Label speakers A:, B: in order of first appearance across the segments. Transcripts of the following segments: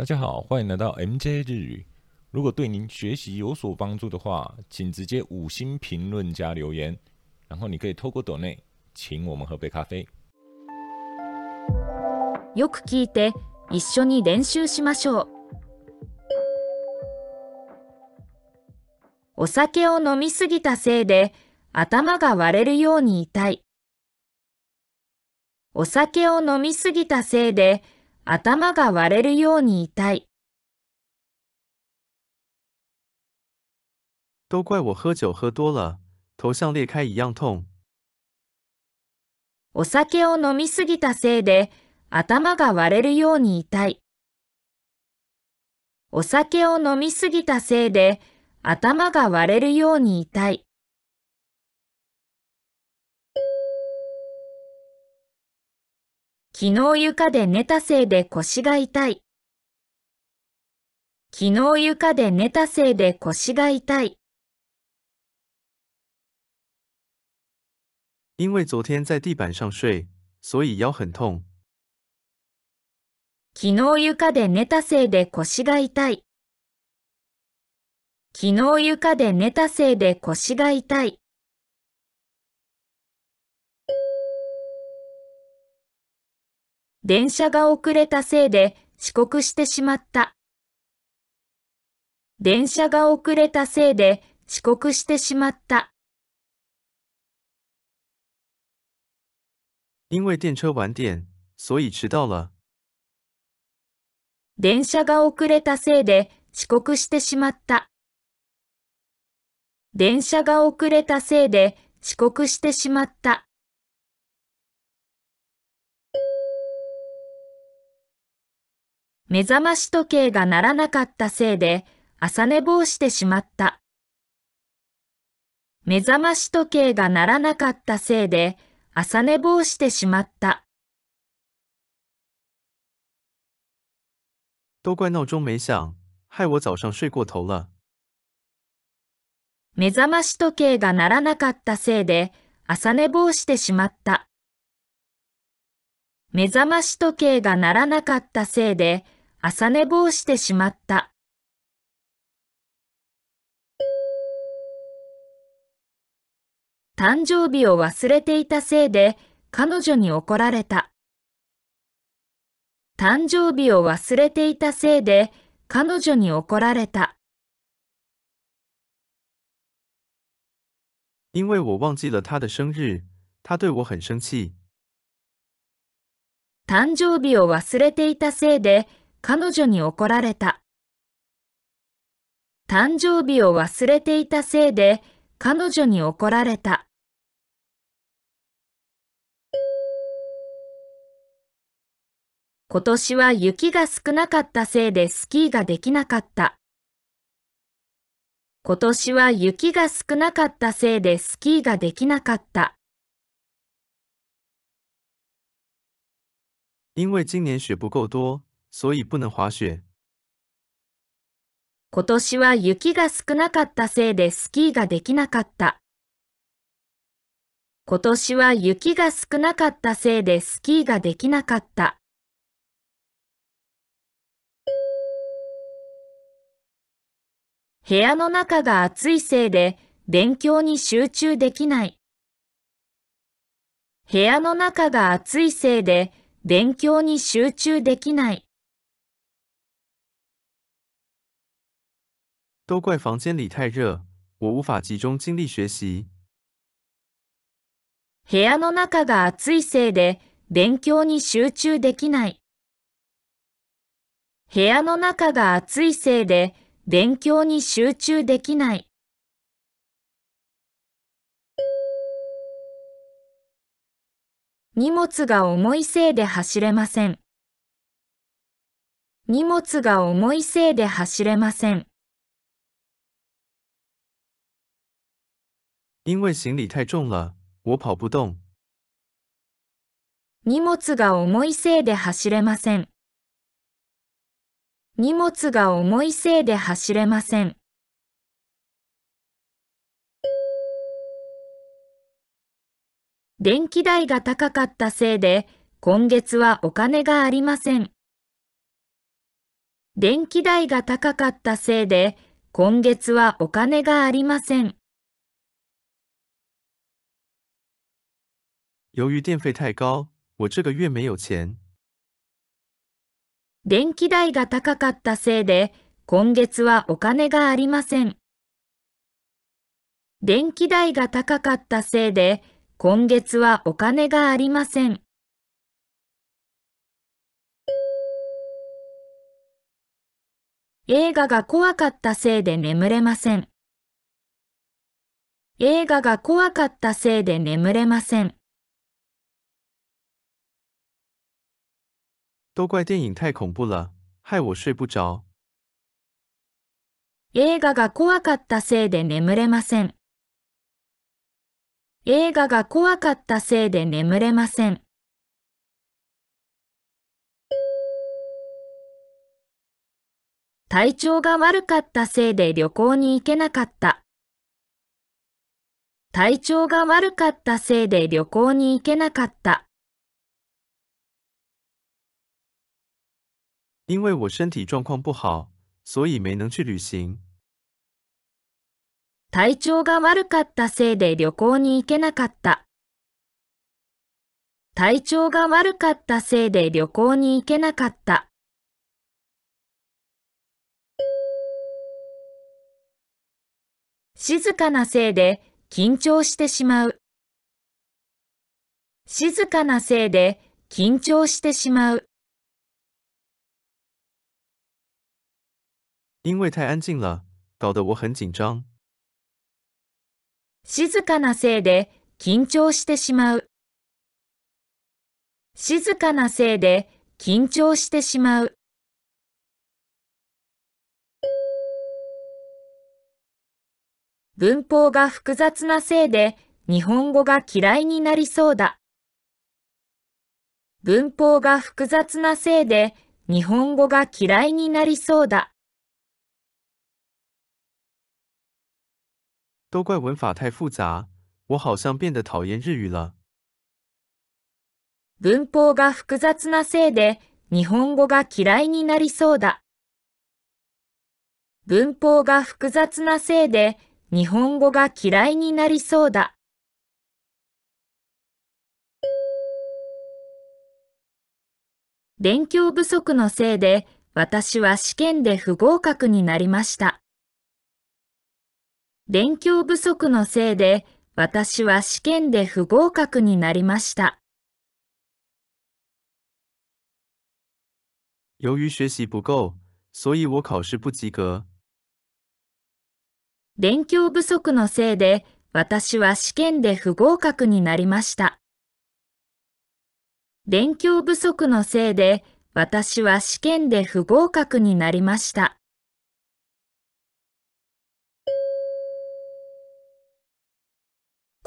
A: 大家好，欢迎来到 MJ 日语。如果对您学习有所帮助的话，请直接五星评论加留言，然后你可以透过抖内请我们喝杯咖啡。
B: よく聞いて一緒に練習しましょう。お酒を飲みすぎたせいで頭が割れるように痛い。お酒を飲みすぎたせいで頭が割れるように痛い。
C: 都怪我喝酒喝多了，头像裂开一样痛。
B: お酒を飲みすぎたせいで頭が割れるように痛い。お酒を飲みすぎたせいで頭が割れるように痛い。昨日床で寝たせいで腰が痛い。昨日床で寝たせいで腰が痛い。
C: 因为昨天在地板上睡，所以腰很痛。
B: 昨日床で寝たせいで腰が痛い。昨日床で寝たせいで腰が痛い。電車が遅れたせいで遅刻してしまった。電車が遅れたせいで遅刻してしまった。
C: 因为电车晚点，所以迟到了。
B: 電車が遅れたせいで遅刻してしまった。電車が遅れたせいで遅刻してしまった。目覚まし時計が鳴らなかったせいで朝寝坊してしまった。目覚まし時計が鳴らなかったせいで朝寝坊してしまった。
C: 都怪闹钟没响，害我早上睡过头了。
B: 目覚まし時計が鳴らなかったせいで朝寝坊してしまった。目覚まし時計が鳴らなかったせいで朝寝坊してしまった。誕生日を忘れていたせいで彼女に怒られた。誕生日を忘れていたせいで彼女に怒られた。
C: 因为我忘记了他的生日，他对我很生气。
B: 誕生日を忘れていたせいで彼女に怒られた。誕生日を忘れていたせいで彼女に怒られた。今年は雪が少なかったせいでスキーができなかった。今年は雪が少なかったせいでスキーができなかった。
C: 因为今年雪不够多，所以不能滑雪。
B: 今年は雪が少なかったせいでスキーができなかった。今年は雪が少なかったせいでスキーができなかった。部屋の中が暑いせいで勉強に集中できない。部屋の中が暑いせいで勉強に集中できない。
C: 都怪房间里太热，我无法集中精力学习。
B: 部屋の中が暑いせいで勉強に集中できない。部屋の中が暑いせいで勉強に集中できない。荷物が重いせいで走れません。荷物が重いせいで走れません。
C: 因为行李太重了，我跑不动。
B: 荷物が重いせいで走れません。荷物が重いせいで走れません。電気代が高かったせいで今月はお金がありません。電気代が高かったせいで、今月はお金がありません。
C: 由于电费太高，我这个月没有钱。
B: 電気代が高かったせいで、今月はお金がありません。電気代が高かったせいで、今月はお金がありません。映画が怖かったせいで眠れません。映画が怖かったせいで眠れません。
C: 都怪电影太恐怖了，害我睡不着。
B: 映画が怖かったせいで眠れません。映画が怖かったせいで眠れません。体調が悪かったせいで旅行に行けなかった。体調が悪かったせいで旅行に行けなかった。
C: 因为我身体状况不好，所以没能去旅行。
B: 体調が悪かったせいで旅行に行けなかった。体調が悪かったせいで旅行に行けなかった。静かなせいで緊張してしまう。静かなせいで緊張してしまう。
C: 因为太安静了，搞得我很紧张。
B: 静かなせいで緊張してしまう。静かなせいで緊張してしまう。文法が複雑なせいで日本語が嫌いになりそうだ。文法が複雑なせいで日本語が嫌いになりそうだ。
C: 都怪文法太复杂，我好像变得讨厌日语了。
B: 文法が複雑なせいで日本語が嫌いになりそうだ。文法が複雑なせいで日本語が嫌いになりそうだ。勉強不足のせいで私は試験で不合格になりました。勉強不足のせいで私は試験で不合格になりました。
C: 由于学习不够，所以我考试不及格。
B: 勉強不足のせいで私は試験で不合格になりました。勉強不足のせいで私は試験で不合格になりました。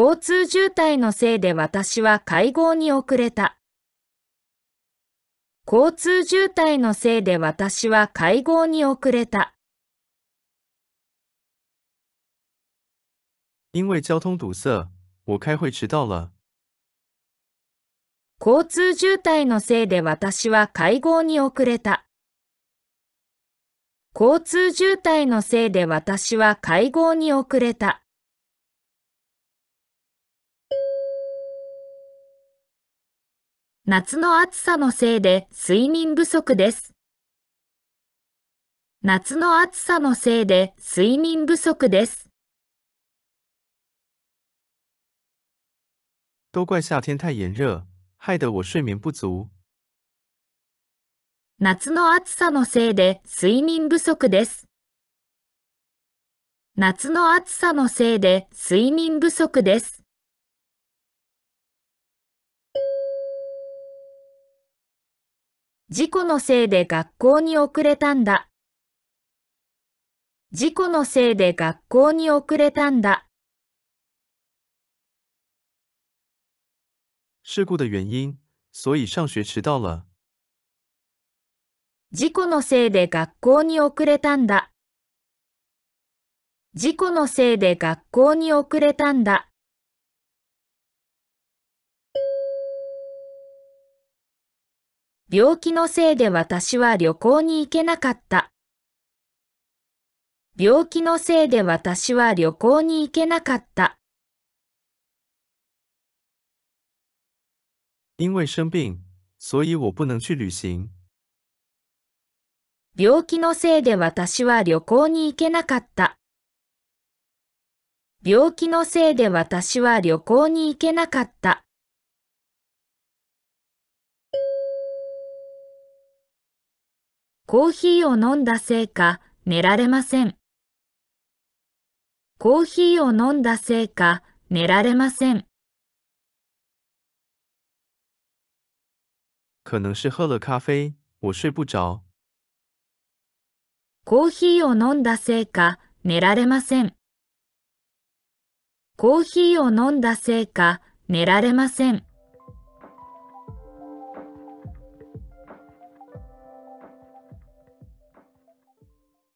B: 交通渋滞のせいで私は会合に遅れた。交通渋滞のせいで私は会合に遅れた。
C: 因为交通堵塞，我开会迟到了。
B: 交通渋滞のせいで私は会合に遅れた。交通渋滞のせいで私は会合に遅れた。夏の暑さのせいで睡眠不足です。夏の暑さのせいで睡眠不足です。
C: 都怪夏天太炎热，害得我睡眠不足。
B: 夏の暑さのせいで睡眠不足です。夏の暑さのせいで睡眠不足です。事故のせいで学校に遅れたんだ。事故のせいで学校に遅れたんだ。
C: 事故的原因，所以上学迟到了。
B: 事故のせいで学校に遅れたんだ。事故のせいで学校に遅れたんだ。病気のせいで私は旅行に行けなかった。病気のせいで私は旅行に行けなかった。
C: 因为生病，所以我不能去旅行。
B: 病気のせいで私は旅行に行けなかった。病気のせいで私は旅行に行けなかった。コーヒーを飲んだせいか寝られません。コーヒーを飲んだせいか寝られません。
C: 可能是喝了咖啡，我睡不着。
B: コーヒーを飲んだせいか寝られません。コーヒーを飲んだせいか寝られません。